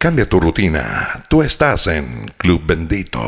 Cambia tu rutina. Tú estás en Club Bendito.